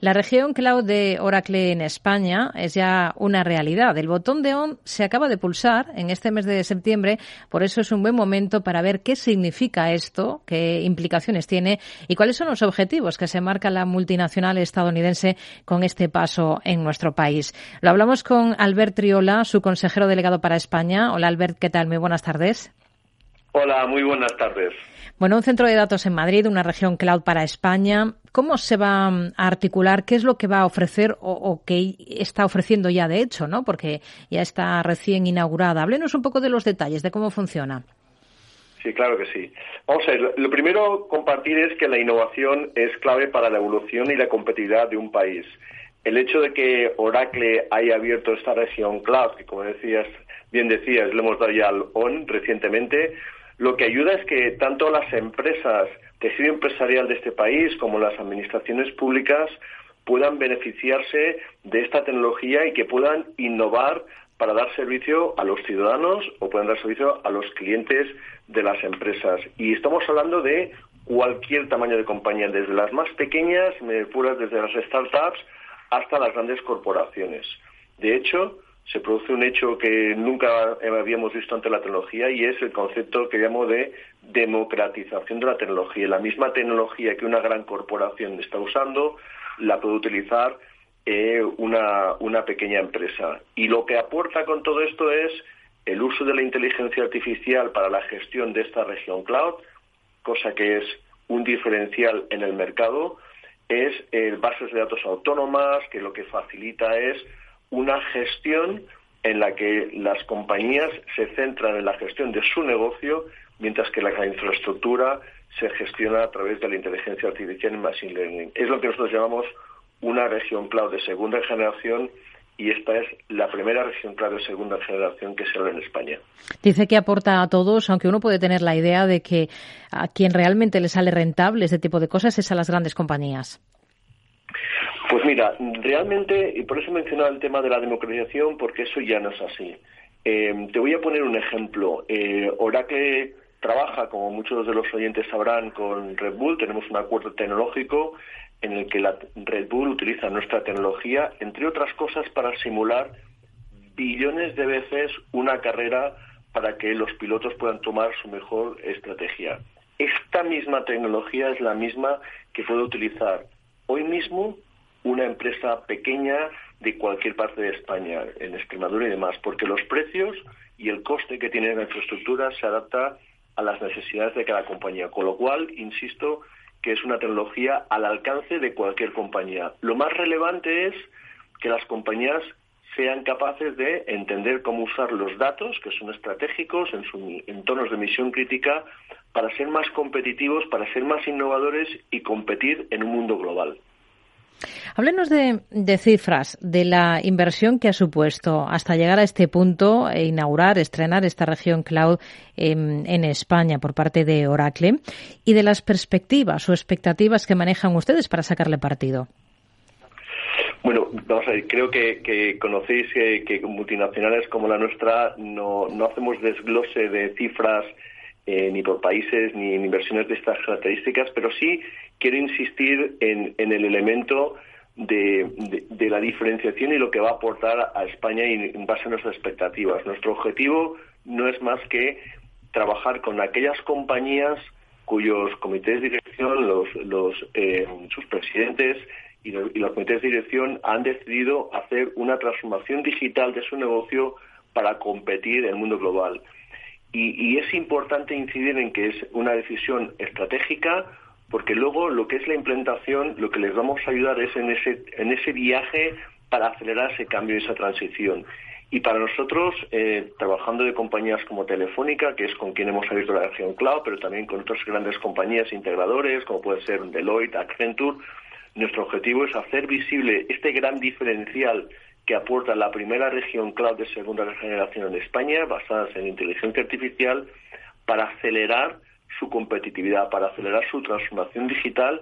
La región cloud de Oracle en España es ya una realidad. El botón de ON se acaba de pulsar en este mes de septiembre, por eso es un buen momento para ver qué significa esto, qué implicaciones tiene y cuáles son los objetivos que se marca la multinacional estadounidense con este paso en nuestro país. Lo hablamos con Albert Triola, su consejero delegado para España. Hola Albert, ¿qué tal? Muy buenas tardes. Hola, muy buenas tardes. Bueno, un centro de datos en Madrid, una región cloud para España. ¿Cómo se va a articular? ¿Qué es lo que va a ofrecer o, qué está ofreciendo ya de hecho, no? Porque ya está recién inaugurada. Háblenos un poco de los detalles de cómo funciona. Sí, claro que sí. Vamos a ver, lo primero compartir es que la innovación es clave para la evolución y la competitividad de un país. El hecho de que Oracle haya abierto esta región cloud, que como decías, bien decías, le hemos dado ya al ON recientemente, lo que ayuda es que tanto las empresas, tejido empresarial de este país, como las administraciones públicas puedan beneficiarse de esta tecnología y que puedan innovar para dar servicio a los ciudadanos o puedan dar servicio a los clientes de las empresas. Y estamos hablando de cualquier tamaño de compañía, desde las más pequeñas, puras desde las startups, hasta las grandes corporaciones. De hecho, se produce un hecho que nunca habíamos visto ante la tecnología y es el concepto que llamo de democratización de la tecnología. La misma tecnología que una gran corporación está usando la puede utilizar eh, una, una pequeña empresa. Y lo que aporta con todo esto es el uso de la inteligencia artificial para la gestión de esta región cloud, cosa que es un diferencial en el mercado, es bases de datos autónomas, que lo que facilita es una gestión en la que las compañías se centran en la gestión de su negocio, mientras que la infraestructura se gestiona a través de la inteligencia artificial y machine learning. Es lo que nosotros llamamos una región cloud de segunda generación y esta es la primera región cloud de segunda generación que se abre en España. Dice que aporta a todos, aunque uno puede tener la idea de que a quien realmente le sale rentable este tipo de cosas es a las grandes compañías. Pues mira, realmente, y por eso he mencionado el tema de la democratización, porque eso ya no es así. Eh, te voy a poner un ejemplo. Eh, Oracle trabaja, como muchos de los oyentes sabrán, con Red Bull. Tenemos un acuerdo tecnológico en el que la Red Bull utiliza nuestra tecnología, entre otras cosas, para simular billones de veces una carrera para que los pilotos puedan tomar su mejor estrategia. Esta misma tecnología es la misma que puede utilizar hoy mismo una empresa pequeña de cualquier parte de España, en Extremadura y demás, porque los precios y el coste que tiene la infraestructura se adapta a las necesidades de cada compañía, con lo cual, insisto, que es una tecnología al alcance de cualquier compañía. Lo más relevante es que las compañías sean capaces de entender cómo usar los datos, que son estratégicos en sus entornos de misión crítica, para ser más competitivos, para ser más innovadores y competir en un mundo global. Háblenos de, cifras, de la inversión que ha supuesto hasta llegar a este punto e inaugurar, estrenar esta región cloud en, España por parte de Oracle y de las perspectivas o expectativas que manejan ustedes para sacarle partido. Bueno, vamos a ver, creo que, conocéis que, multinacionales como la nuestra no, no hacemos desglose de cifras eh, ni por países ni en inversiones de estas características, pero sí quiero insistir en, el elemento de, la diferenciación y lo que va a aportar a España en base a nuestras expectativas. Nuestro objetivo no es más que trabajar con aquellas compañías cuyos comités de dirección, los, eh, sus presidentes y los, comités de dirección han decidido hacer una transformación digital de su negocio para competir en el mundo global. y, es importante incidir en que es una decisión estratégica, porque luego lo que es la implementación, lo que les vamos a ayudar es en ese, en ese viaje para acelerar ese cambio y esa transición. Y para nosotros, eh, trabajando de compañías como Telefónica, que es con quien hemos abierto la región cloud, pero también con otras grandes compañías integradores, como puede ser Deloitte, Accenture, nuestro objetivo es hacer visible este gran diferencial que aporta la primera región cloud de segunda generación en España, basadas en inteligencia artificial, para acelerar su competitividad, para acelerar su transformación digital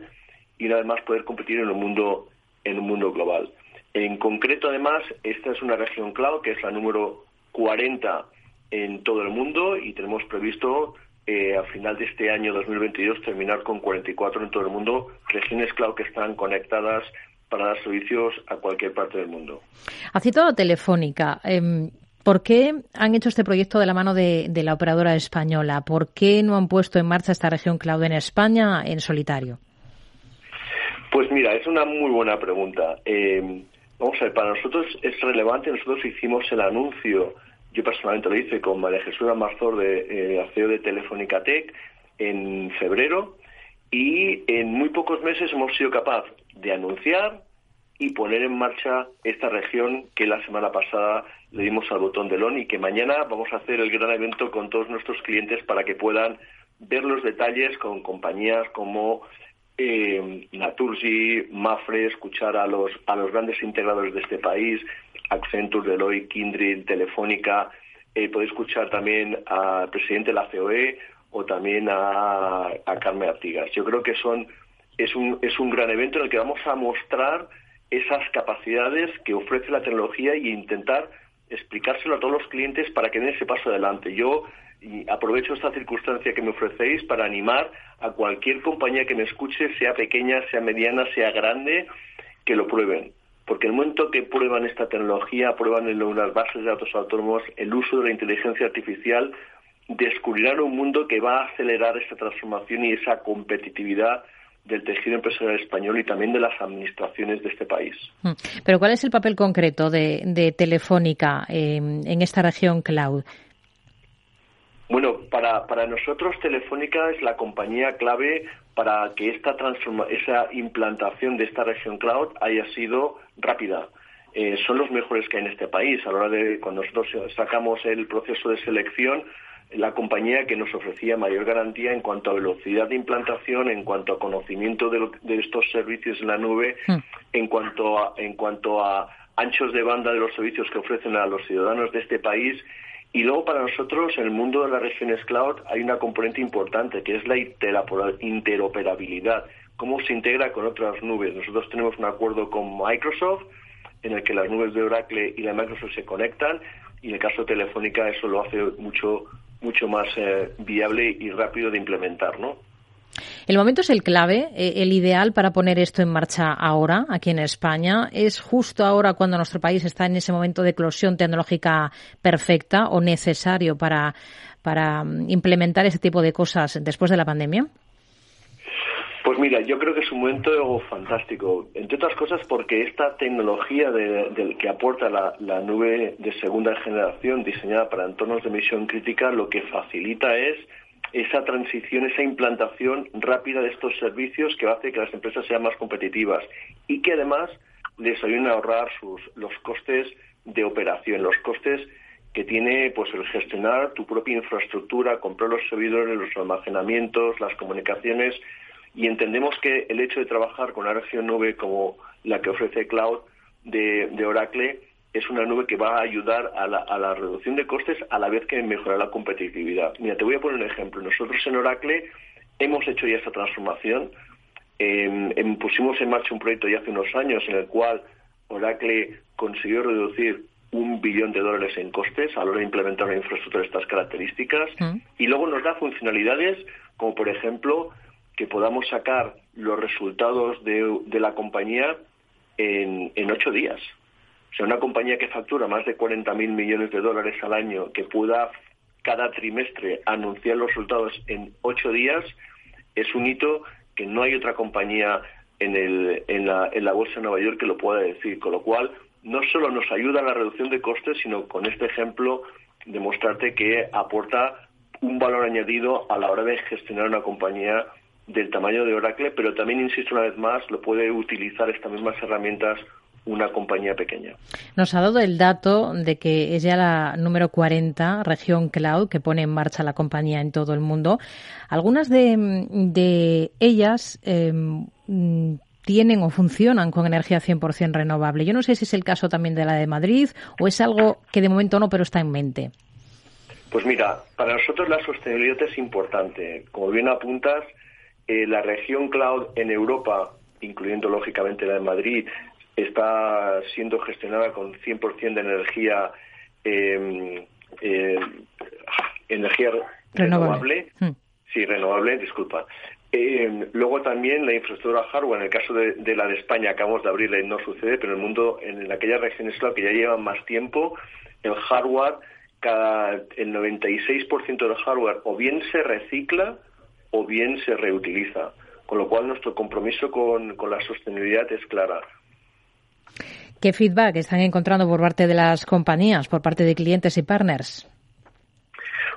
y además poder competir en un mundo en un mundo global. En concreto, además, esta es una región cloud que es la número 40 en todo el mundo y tenemos previsto eh, a final de este año 2022 terminar con 44 en todo el mundo regiones cloud que están conectadas para dar servicios a cualquier parte del mundo. Ha citado Telefónica. Em, ¿Por qué han hecho este proyecto de la mano de, la operadora española? ¿Por qué no han puesto en marcha esta región cloud en España en solitario? Pues mira, es una muy buena pregunta. Em, vamos a ver, para nosotros es relevante. Nosotros hicimos el anuncio, yo personalmente lo hice con María Jesús Marzor de eh, CEO de Telefónica Tech en febrero y en muy pocos meses hemos sido capaz de anunciar y poner en marcha esta región que la semana pasada le dimos al botón de LON y que mañana vamos a hacer el gran evento con todos nuestros clientes para que puedan ver los detalles con compañías como eh, Naturgy, Mafre, escuchar a los, a los grandes integradores de este país, Accenture, Deloitte, Kindred, Telefónica, eh, podéis escuchar también al presidente de la COE o también a, Carmen Artigas. Yo creo que son es un, es un gran evento en el que vamos a mostrar esas capacidades que ofrece la tecnología y intentar explicárselo a todos los clientes para que den ese paso adelante. Yo aprovecho esta circunstancia que me ofrecéis para animar a cualquier compañía que me escuche, sea pequeña, sea mediana, sea grande, que lo prueben. Porque el momento que prueban esta tecnología, prueban en las bases de datos autónomos el uso de la inteligencia artificial, descubrirán un mundo que va a acelerar esta transformación y esa competitividad del tejido empresarial español y también de las administraciones de este país. Mm. Pero ¿cuál es el papel concreto de, Telefónica en esta región cloud? Bueno, para, para nosotros Telefónica es la compañía clave para que esta transforma esa implantación de esta región cloud haya sido rápida. Eh, son los mejores que hay en este país. A la hora de cuando nosotros sacamos el proceso de selección, la compañía que nos ofrecía mayor garantía en cuanto a velocidad de implantación, en cuanto a conocimiento de, estos servicios en la nube, hmm. en cuanto a, en cuanto a anchos de banda de los servicios que ofrecen a los ciudadanos de este país. Y luego para nosotros, en el mundo de las regiones cloud, hay una componente importante que es la interoperabilidad. Cómo se integra con otras nubes. Nosotros tenemos un acuerdo con Microsoft en el que las nubes de Oracle y de Microsoft se conectan y en el caso de Telefónica eso lo hace mucho mucho más eh, viable y rápido de implementar, ¿no? El momento es el clave, eh, el ideal para poner esto en marcha ahora, aquí en España. ¿Es justo ahora cuando nuestro país está en ese momento de eclosión tecnológica perfecta o necesario para, para mm, implementar ese tipo de cosas después de la pandemia? Pues mira, yo creo que es un momento fantástico, entre otras cosas porque esta tecnología de, que aporta la, nube de segunda generación diseñada para entornos de misión crítica lo que facilita es esa transición, esa implantación rápida de estos servicios que hace que las empresas sean más competitivas y que además les ayuden a ahorrar sus, los costes de operación, los costes que tiene pues el gestionar tu propia infraestructura, comprar los servidores, los almacenamientos, las comunicaciones y entendemos que el hecho de trabajar con una región nube como la que ofrece Cloud de, Oracle es una nube que va a ayudar a la, reducción de costes a la vez que mejorar la competitividad. Mira, te voy a poner un ejemplo. Nosotros en Oracle hemos hecho ya esta transformación. Em, pusimos en marcha un proyecto ya hace unos años en el cual Oracle consiguió reducir un billón de dólares en costes a la hora de implementar una infraestructura de estas características mm. y luego nos da funcionalidades como por ejemplo que podamos sacar los resultados de, la compañía en, en, ocho días. O sea, una compañía que factura más de 40.000 millones de dólares al año, que pueda cada trimestre anunciar los resultados en ocho días, es un hito que no hay otra compañía en, el, en, la, en la Bolsa de Nueva York que lo pueda decir. Con lo cual, no solo nos ayuda a la reducción de costes, sino con este ejemplo demostrarte que aporta un valor añadido a la hora de gestionar una compañía del tamaño de Oracle, pero también, insisto una vez más, lo puede utilizar estas mismas herramientas una compañía pequeña. Nos ha dado el dato de que es ya la número 40 región cloud que pone en marcha la compañía en todo el mundo. Algunas de, ellas em, tienen o funcionan con energía 100% renovable. Yo no sé si es el caso también de la de Madrid o es algo que de momento no, pero está en mente. Pues mira, para nosotros la sostenibilidad es importante. Como bien apuntas, eh, la región cloud en Europa, incluyendo lógicamente la de Madrid, está siendo gestionada con 100% de energía em, eh, energía renovable. Hmm. Sí, renovable, disculpa. Eh, luego también la infraestructura hardware, en el caso de, la de España acabamos de abrirla y no sucede, pero en el mundo, en, aquellas regiones claro, que ya llevan más tiempo, el hardware, cada, el 96% del hardware o bien se recicla o bien se reutiliza, con lo cual nuestro compromiso con, con la sostenibilidad es clara. ¿Qué feedback están encontrando por parte de las compañías, por parte de clientes y partners?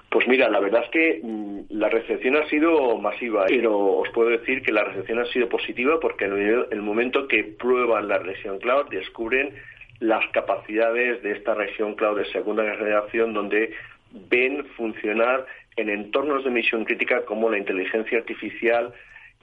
Pues mira, la verdad es que mm, la recepción ha sido masiva, pero os puedo decir que la recepción ha sido positiva porque en el momento que prueban la región cloud descubren las capacidades de esta región cloud de segunda generación donde ven funcionar en entornos de misión crítica como la inteligencia artificial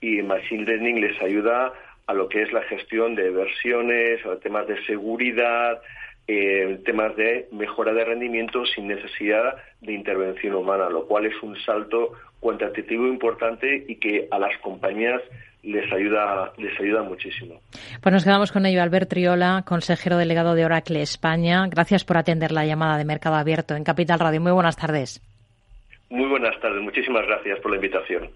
y machine learning les ayuda a lo que es la gestión de versiones, a temas de seguridad, eh, temas de mejora de rendimiento sin necesidad de intervención humana, lo cual es un salto cuantitativo importante y que a las compañías les ayuda, les ayuda muchísimo. Pues nos quedamos con ello. Albert Triola, consejero delegado de Oracle España. Gracias por atender la llamada de Mercado Abierto en Capital Radio. Muy buenas tardes. Muy buenas tardes. Muchísimas gracias por la invitación.